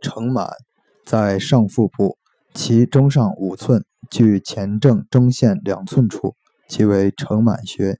承满在上腹部，其中上五寸，距前正中线两寸处，即为承满穴。